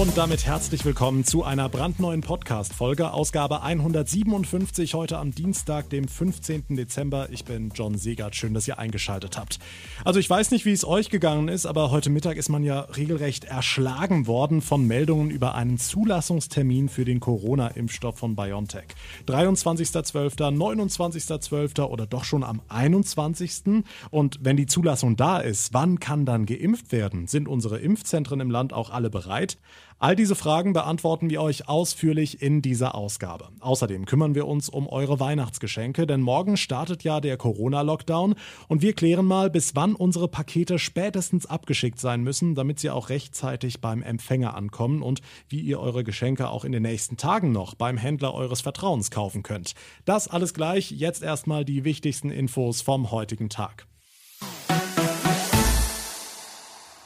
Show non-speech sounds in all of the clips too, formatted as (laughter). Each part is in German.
Und damit herzlich willkommen zu einer brandneuen Podcast-Folge, Ausgabe 157, heute am Dienstag, dem 15. Dezember. Ich bin John Segert. Schön, dass ihr eingeschaltet habt. Also, ich weiß nicht, wie es euch gegangen ist, aber heute Mittag ist man ja regelrecht erschlagen worden von Meldungen über einen Zulassungstermin für den Corona-Impfstoff von BioNTech. 23.12., 29.12. oder doch schon am 21. Und wenn die Zulassung da ist, wann kann dann geimpft werden? Sind unsere Impfzentren im Land auch alle bereit? All diese Fragen beantworten wir euch ausführlich in dieser Ausgabe. Außerdem kümmern wir uns um eure Weihnachtsgeschenke, denn morgen startet ja der Corona-Lockdown und wir klären mal, bis wann unsere Pakete spätestens abgeschickt sein müssen, damit sie auch rechtzeitig beim Empfänger ankommen und wie ihr eure Geschenke auch in den nächsten Tagen noch beim Händler eures Vertrauens kaufen könnt. Das alles gleich, jetzt erstmal die wichtigsten Infos vom heutigen Tag.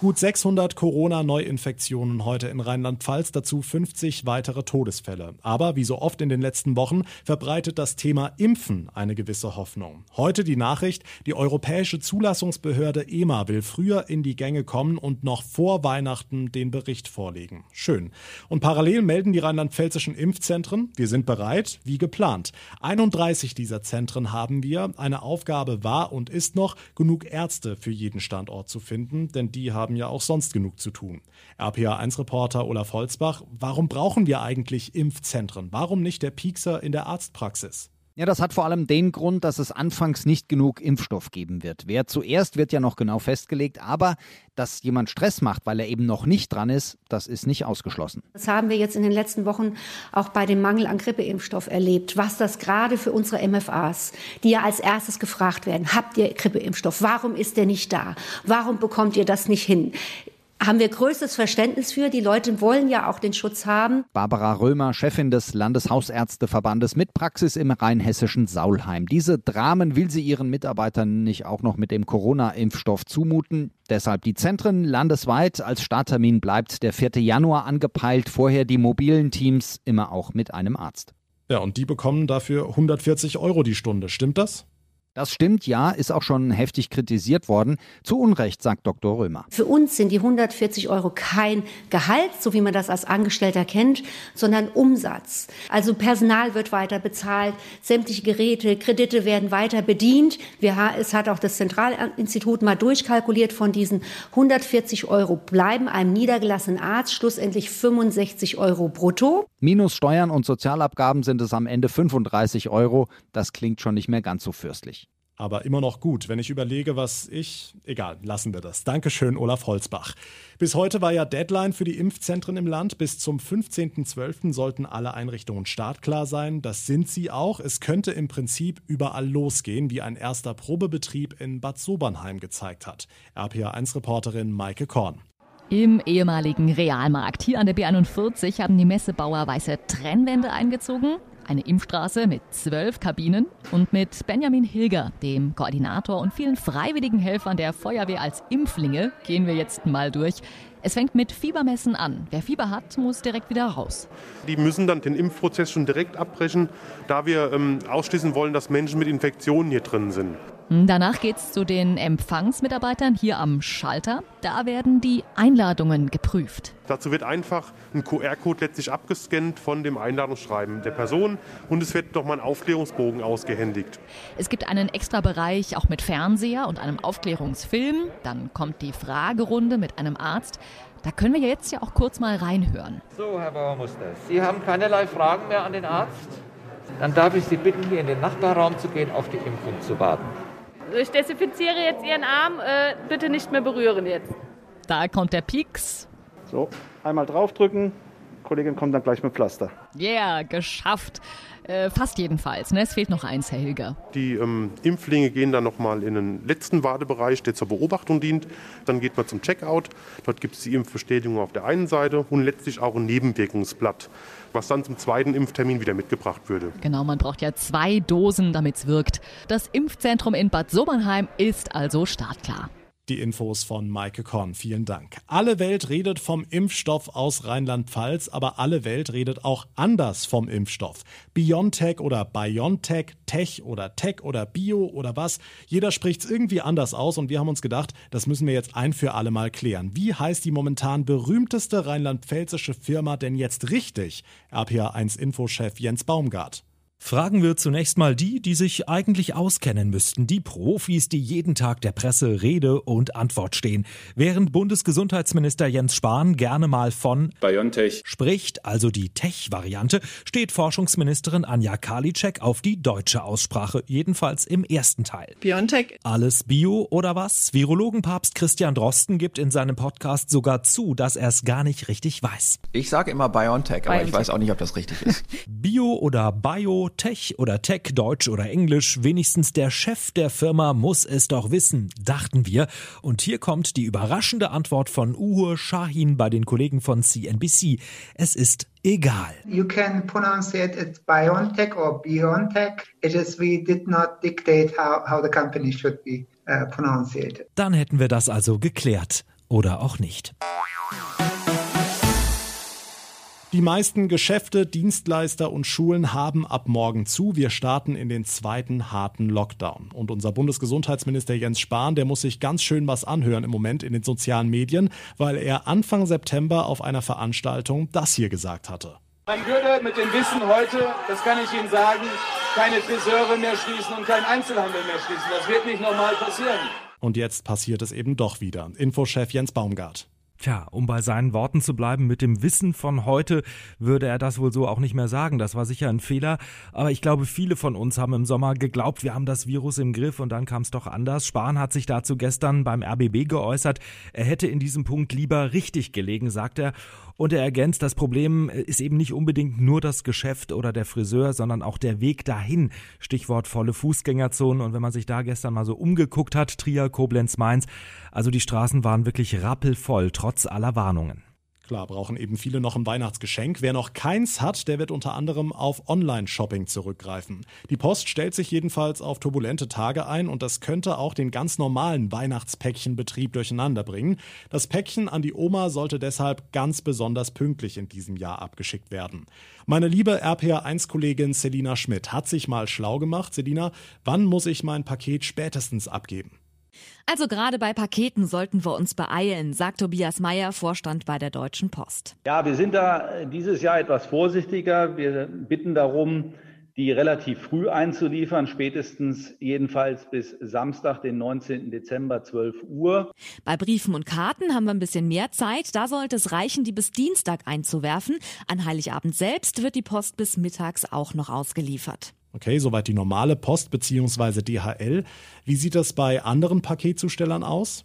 Gut 600 Corona-Neuinfektionen heute in Rheinland-Pfalz, dazu 50 weitere Todesfälle. Aber wie so oft in den letzten Wochen verbreitet das Thema Impfen eine gewisse Hoffnung. Heute die Nachricht, die europäische Zulassungsbehörde EMA will früher in die Gänge kommen und noch vor Weihnachten den Bericht vorlegen. Schön. Und parallel melden die rheinland-pfälzischen Impfzentren, wir sind bereit, wie geplant. 31 dieser Zentren haben wir. Eine Aufgabe war und ist noch, genug Ärzte für jeden Standort zu finden, denn die haben haben ja auch sonst genug zu tun. RPA1-Reporter Olaf Holzbach, warum brauchen wir eigentlich Impfzentren? Warum nicht der Piekser in der Arztpraxis? Ja, das hat vor allem den Grund, dass es anfangs nicht genug Impfstoff geben wird. Wer zuerst wird ja noch genau festgelegt, aber dass jemand Stress macht, weil er eben noch nicht dran ist, das ist nicht ausgeschlossen. Das haben wir jetzt in den letzten Wochen auch bei dem Mangel an Grippeimpfstoff erlebt, was das gerade für unsere MFAs, die ja als erstes gefragt werden, habt ihr Grippeimpfstoff? Warum ist der nicht da? Warum bekommt ihr das nicht hin? Haben wir größtes Verständnis für. Die Leute wollen ja auch den Schutz haben. Barbara Römer, Chefin des Landeshausärzteverbandes mit Praxis im rheinhessischen Saulheim. Diese Dramen will sie ihren Mitarbeitern nicht auch noch mit dem Corona-Impfstoff zumuten. Deshalb die Zentren landesweit. Als Starttermin bleibt der 4. Januar angepeilt. Vorher die mobilen Teams immer auch mit einem Arzt. Ja, und die bekommen dafür 140 Euro die Stunde. Stimmt das? Das stimmt, ja, ist auch schon heftig kritisiert worden. Zu Unrecht, sagt Dr. Römer. Für uns sind die 140 Euro kein Gehalt, so wie man das als Angestellter kennt, sondern Umsatz. Also Personal wird weiter bezahlt, sämtliche Geräte, Kredite werden weiter bedient. Wir, es hat auch das Zentralinstitut mal durchkalkuliert, von diesen 140 Euro bleiben einem niedergelassenen Arzt schlussendlich 65 Euro brutto. Minus Steuern und Sozialabgaben sind es am Ende 35 Euro. Das klingt schon nicht mehr ganz so fürstlich aber immer noch gut, wenn ich überlege, was ich. Egal, lassen wir das. Dankeschön, Olaf Holzbach. Bis heute war ja Deadline für die Impfzentren im Land. Bis zum 15.12. sollten alle Einrichtungen startklar sein. Das sind sie auch. Es könnte im Prinzip überall losgehen, wie ein erster Probebetrieb in Bad Sobernheim gezeigt hat. RPA1-Reporterin Maike Korn. Im ehemaligen Realmarkt hier an der B41 haben die Messebauer weiße Trennwände eingezogen eine Impfstraße mit zwölf Kabinen und mit Benjamin Hilger, dem Koordinator und vielen freiwilligen Helfern der Feuerwehr als Impflinge, gehen wir jetzt mal durch. Es fängt mit Fiebermessen an. Wer Fieber hat, muss direkt wieder raus. Die müssen dann den Impfprozess schon direkt abbrechen, da wir ähm, ausschließen wollen, dass Menschen mit Infektionen hier drin sind. Danach geht es zu den Empfangsmitarbeitern hier am Schalter. Da werden die Einladungen geprüft. Dazu wird einfach ein QR-Code letztlich abgescannt von dem Einladungsschreiben der Person und es wird nochmal ein Aufklärungsbogen ausgehändigt. Es gibt einen extra Bereich auch mit Fernseher und einem Aufklärungsfilm. Dann kommt die Fragerunde mit einem Arzt. Da können wir jetzt ja auch kurz mal reinhören. So, Herr Bauermuster, Sie haben keinerlei Fragen mehr an den Arzt? Dann darf ich Sie bitten, hier in den Nachbarraum zu gehen, auf die Impfung zu warten. Ich desinfiziere jetzt Ihren Arm. Äh, bitte nicht mehr berühren jetzt. Da kommt der Pieks. So, einmal draufdrücken. Kollegin kommt dann gleich mit Pflaster. Yeah, geschafft. Äh, fast jedenfalls. Ne? Es fehlt noch eins, Herr Hilger. Die ähm, Impflinge gehen dann nochmal in den letzten Wartebereich, der zur Beobachtung dient. Dann geht man zum Checkout. Dort gibt es die Impfbestätigung auf der einen Seite und letztlich auch ein Nebenwirkungsblatt, was dann zum zweiten Impftermin wieder mitgebracht würde. Genau, man braucht ja zwei Dosen, damit es wirkt. Das Impfzentrum in Bad Sobernheim ist also startklar. Die Infos von Maike Korn. Vielen Dank. Alle Welt redet vom Impfstoff aus Rheinland-Pfalz, aber alle Welt redet auch anders vom Impfstoff. BioNTech oder BioNTech, Tech oder Tech oder Bio oder was. Jeder spricht es irgendwie anders aus und wir haben uns gedacht, das müssen wir jetzt ein für alle Mal klären. Wie heißt die momentan berühmteste rheinland-pfälzische Firma denn jetzt richtig? RPA1 Infochef Jens Baumgart. Fragen wir zunächst mal die, die sich eigentlich auskennen müssten, die Profis, die jeden Tag der Presse Rede und Antwort stehen. Während Bundesgesundheitsminister Jens Spahn gerne mal von BioNTech spricht, also die Tech-Variante, steht Forschungsministerin Anja Karliczek auf die deutsche Aussprache, jedenfalls im ersten Teil. BioNTech. Alles Bio oder was? Virologenpapst Christian Drosten gibt in seinem Podcast sogar zu, dass er es gar nicht richtig weiß. Ich sage immer BioNTech, aber BioNTech. ich weiß auch nicht, ob das richtig ist. (laughs) Bio oder Bio, Tech oder Tech, Deutsch oder Englisch, wenigstens der Chef der Firma muss es doch wissen, dachten wir. Und hier kommt die überraschende Antwort von Uhur Shahin bei den Kollegen von CNBC. Es ist egal. You can pronounce it as BioNTech or BioNTech. It is we did not dictate how, how the company should be uh, pronunciated. Dann hätten wir das also geklärt. Oder auch nicht. Die meisten Geschäfte, Dienstleister und Schulen haben ab morgen zu. Wir starten in den zweiten harten Lockdown. Und unser Bundesgesundheitsminister Jens Spahn, der muss sich ganz schön was anhören im Moment in den sozialen Medien, weil er Anfang September auf einer Veranstaltung das hier gesagt hatte. Man würde mit dem Wissen heute, das kann ich Ihnen sagen, keine Friseure mehr schließen und keinen Einzelhandel mehr schließen. Das wird nicht normal passieren. Und jetzt passiert es eben doch wieder. Infochef Jens Baumgart. Tja, um bei seinen Worten zu bleiben, mit dem Wissen von heute würde er das wohl so auch nicht mehr sagen. Das war sicher ein Fehler. Aber ich glaube, viele von uns haben im Sommer geglaubt, wir haben das Virus im Griff und dann kam es doch anders. Spahn hat sich dazu gestern beim RBB geäußert. Er hätte in diesem Punkt lieber richtig gelegen, sagt er. Und er ergänzt, das Problem ist eben nicht unbedingt nur das Geschäft oder der Friseur, sondern auch der Weg dahin. Stichwort volle Fußgängerzonen. Und wenn man sich da gestern mal so umgeguckt hat, Trier, Koblenz, Mainz, also die Straßen waren wirklich rappelvoll, trotz aller Warnungen. Klar, brauchen eben viele noch ein Weihnachtsgeschenk. Wer noch keins hat, der wird unter anderem auf Online-Shopping zurückgreifen. Die Post stellt sich jedenfalls auf turbulente Tage ein und das könnte auch den ganz normalen Weihnachtspäckchenbetrieb durcheinander bringen. Das Päckchen an die Oma sollte deshalb ganz besonders pünktlich in diesem Jahr abgeschickt werden. Meine liebe RPA1-Kollegin Selina Schmidt hat sich mal schlau gemacht. Selina, wann muss ich mein Paket spätestens abgeben? Also gerade bei Paketen sollten wir uns beeilen, sagt Tobias Meyer, Vorstand bei der Deutschen Post. Ja, wir sind da dieses Jahr etwas vorsichtiger. Wir bitten darum, die relativ früh einzuliefern, spätestens jedenfalls bis Samstag, den 19. Dezember, 12 Uhr. Bei Briefen und Karten haben wir ein bisschen mehr Zeit. Da sollte es reichen, die bis Dienstag einzuwerfen. An Heiligabend selbst wird die Post bis mittags auch noch ausgeliefert. Okay, soweit die normale Post bzw. DHL. Wie sieht das bei anderen Paketzustellern aus?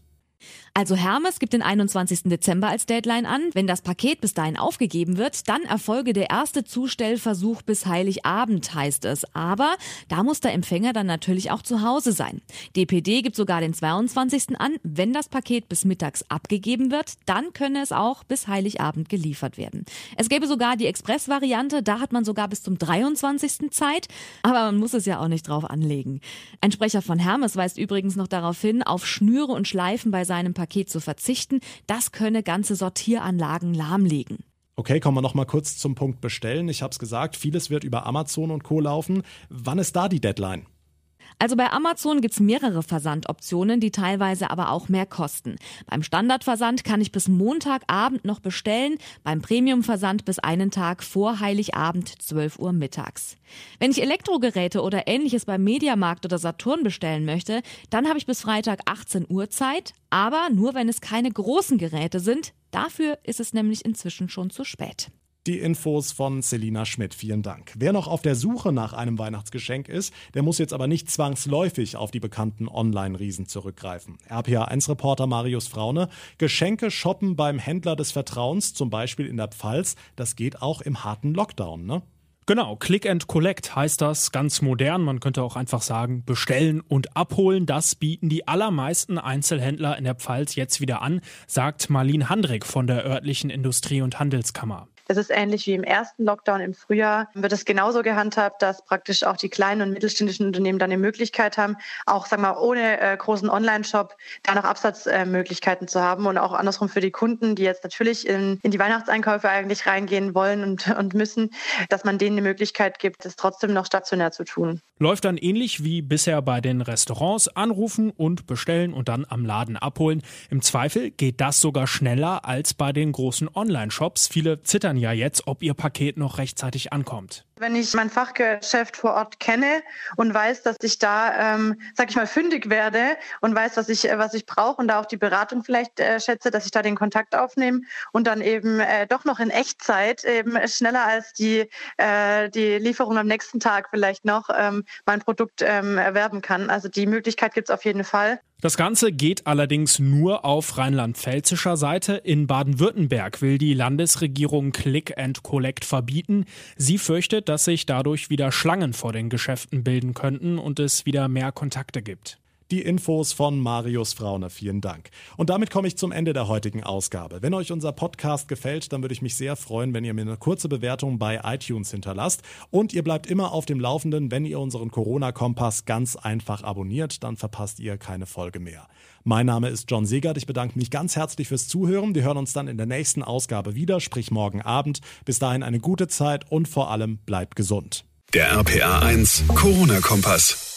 Also Hermes gibt den 21. Dezember als Deadline an. Wenn das Paket bis dahin aufgegeben wird, dann erfolge der erste Zustellversuch bis Heiligabend, heißt es. Aber da muss der Empfänger dann natürlich auch zu Hause sein. DPD gibt sogar den 22. an. Wenn das Paket bis mittags abgegeben wird, dann könne es auch bis Heiligabend geliefert werden. Es gäbe sogar die Express-Variante, da hat man sogar bis zum 23. Zeit. Aber man muss es ja auch nicht drauf anlegen. Ein Sprecher von Hermes weist übrigens noch darauf hin, auf Schnüre und Schleifen bei seinem Paket zu verzichten. Das könne ganze Sortieranlagen lahmlegen. Okay, kommen wir noch mal kurz zum Punkt bestellen. Ich habe es gesagt, vieles wird über Amazon und Co laufen. Wann ist da die Deadline? Also bei Amazon gibt's mehrere Versandoptionen, die teilweise aber auch mehr kosten. Beim Standardversand kann ich bis Montagabend noch bestellen, beim Premiumversand bis einen Tag vor Heiligabend 12 Uhr mittags. Wenn ich Elektrogeräte oder ähnliches beim Mediamarkt oder Saturn bestellen möchte, dann habe ich bis Freitag 18 Uhr Zeit, aber nur wenn es keine großen Geräte sind. Dafür ist es nämlich inzwischen schon zu spät. Die Infos von Selina Schmidt. Vielen Dank. Wer noch auf der Suche nach einem Weihnachtsgeschenk ist, der muss jetzt aber nicht zwangsläufig auf die bekannten Online-Riesen zurückgreifen. RPA1-Reporter Marius Fraune. Geschenke shoppen beim Händler des Vertrauens, zum Beispiel in der Pfalz, das geht auch im harten Lockdown, ne? Genau, Click and Collect heißt das, ganz modern. Man könnte auch einfach sagen, bestellen und abholen. Das bieten die allermeisten Einzelhändler in der Pfalz jetzt wieder an, sagt Marlene Handrick von der örtlichen Industrie- und Handelskammer. Es ist ähnlich wie im ersten Lockdown im Frühjahr. Wird es genauso gehandhabt, dass praktisch auch die kleinen und mittelständischen Unternehmen dann die Möglichkeit haben, auch sagen wir ohne äh, großen Online-Shop da noch Absatzmöglichkeiten äh, zu haben und auch andersrum für die Kunden, die jetzt natürlich in, in die Weihnachtseinkäufe eigentlich reingehen wollen und, und müssen, dass man denen die Möglichkeit gibt, es trotzdem noch stationär zu tun. Läuft dann ähnlich wie bisher bei den Restaurants, anrufen und bestellen und dann am Laden abholen. Im Zweifel geht das sogar schneller als bei den großen Online-Shops. Viele zittern ja jetzt, ob ihr Paket noch rechtzeitig ankommt. Wenn ich mein Fachgeschäft vor Ort kenne und weiß, dass ich da, ähm, sag ich mal, fündig werde und weiß, was ich, was ich brauche und da auch die Beratung vielleicht äh, schätze, dass ich da den Kontakt aufnehme und dann eben äh, doch noch in Echtzeit eben schneller als die, äh, die Lieferung am nächsten Tag vielleicht noch ähm, mein Produkt ähm, erwerben kann. Also die Möglichkeit gibt es auf jeden Fall. Das Ganze geht allerdings nur auf rheinland-pfälzischer Seite. In Baden-Württemberg will die Landesregierung Click and Collect verbieten. Sie fürchtet, dass sich dadurch wieder Schlangen vor den Geschäften bilden könnten und es wieder mehr Kontakte gibt. Die Infos von Marius Frauner. Vielen Dank. Und damit komme ich zum Ende der heutigen Ausgabe. Wenn euch unser Podcast gefällt, dann würde ich mich sehr freuen, wenn ihr mir eine kurze Bewertung bei iTunes hinterlasst. Und ihr bleibt immer auf dem Laufenden, wenn ihr unseren Corona-Kompass ganz einfach abonniert, dann verpasst ihr keine Folge mehr. Mein Name ist John Segert. Ich bedanke mich ganz herzlich fürs Zuhören. Wir hören uns dann in der nächsten Ausgabe wieder, sprich morgen Abend. Bis dahin eine gute Zeit und vor allem bleibt gesund. Der RPA 1 Corona-Kompass.